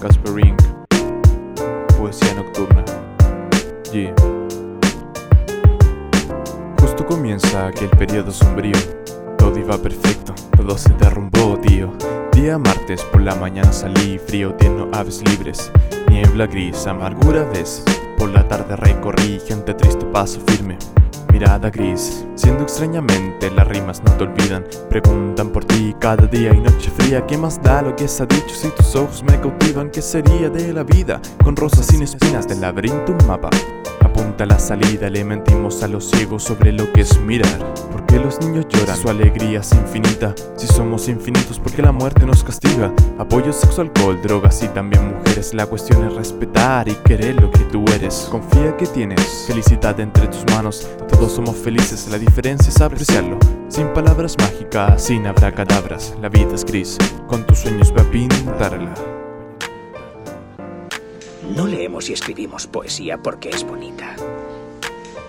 Gasperink, Poesía Nocturna. Yeah. Justo comienza aquel periodo sombrío. Todo iba perfecto, todo se derrumbó, tío. Día martes por la mañana salí, frío, tierno, aves libres. Niebla gris, amargura ves. Por la tarde recorrí, gente triste, paso firme mirada gris Siendo extrañamente las rimas no te olvidan Preguntan por ti cada día y noche fría ¿Qué más da lo que se ha dicho si tus ojos me cautivan? ¿Qué sería de la vida con rosas sin espinas del laberinto un mapa? Apunta la salida, le mentimos a los ciegos sobre lo que es mirar. Porque los niños lloran, su alegría es infinita. Si somos infinitos, porque la muerte nos castiga? Apoyo, sexo, alcohol, drogas y también mujeres. La cuestión es respetar y querer lo que tú eres. Confía que tienes felicidad entre tus manos. Todos somos felices, la diferencia es apreciarlo. Sin palabras mágicas, sin abracadabras. La vida es gris, con tus sueños va a pintarla no leemos y escribimos poesía porque es bonita.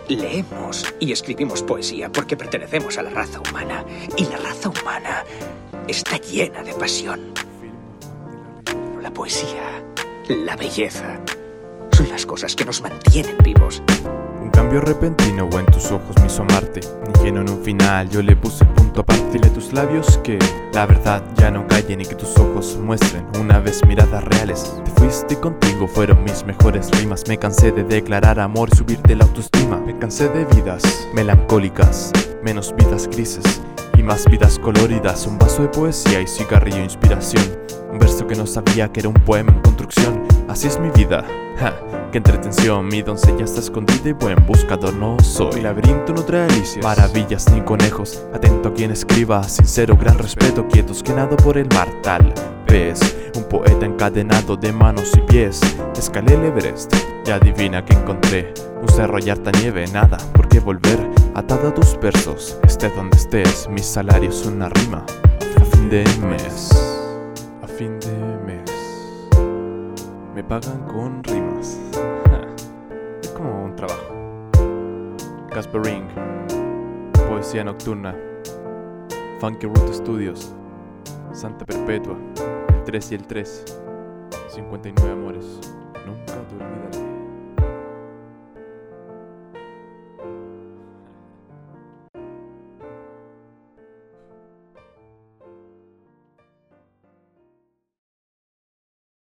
Leemos y escribimos poesía porque pertenecemos a la raza humana. Y la raza humana está llena de pasión. La poesía, la belleza, son las cosas que nos mantienen vivos. Un cambio repentino o en tus ojos me hizo amarte. Ingenuo en un final yo le puse punto aparte. De tus labios que la verdad ya no callen y que tus ojos muestren una vez miradas reales. Te fuiste contigo fueron mis mejores rimas. Me cansé de declarar amor y subirte la autoestima. Me cansé de vidas melancólicas, menos vidas grises y más vidas coloridas. Un vaso de poesía y cigarrillo inspiración. Un verso que no sabía que era un poema en construcción. Así es mi vida, ja, qué entretención Mi doncella está escondida y buen buscador no soy. Laberinto no trae alicias, maravillas ni conejos Atento a quien escriba, sincero, gran respeto Quietos que nado por el mar tal vez. Un poeta encadenado de manos y pies Escalé el Everest, ya adivina que encontré Un cerro y harta nieve, nada por qué volver Atado a tus versos, esté donde estés Mi salario es una rima a fin de mes A fin de mes me pagan con rimas. Es como un trabajo. Casper Ring, Poesía Nocturna, Funky Root Studios, Santa Perpetua, el 3 y el 3, 59 amores, nunca te olvidaré.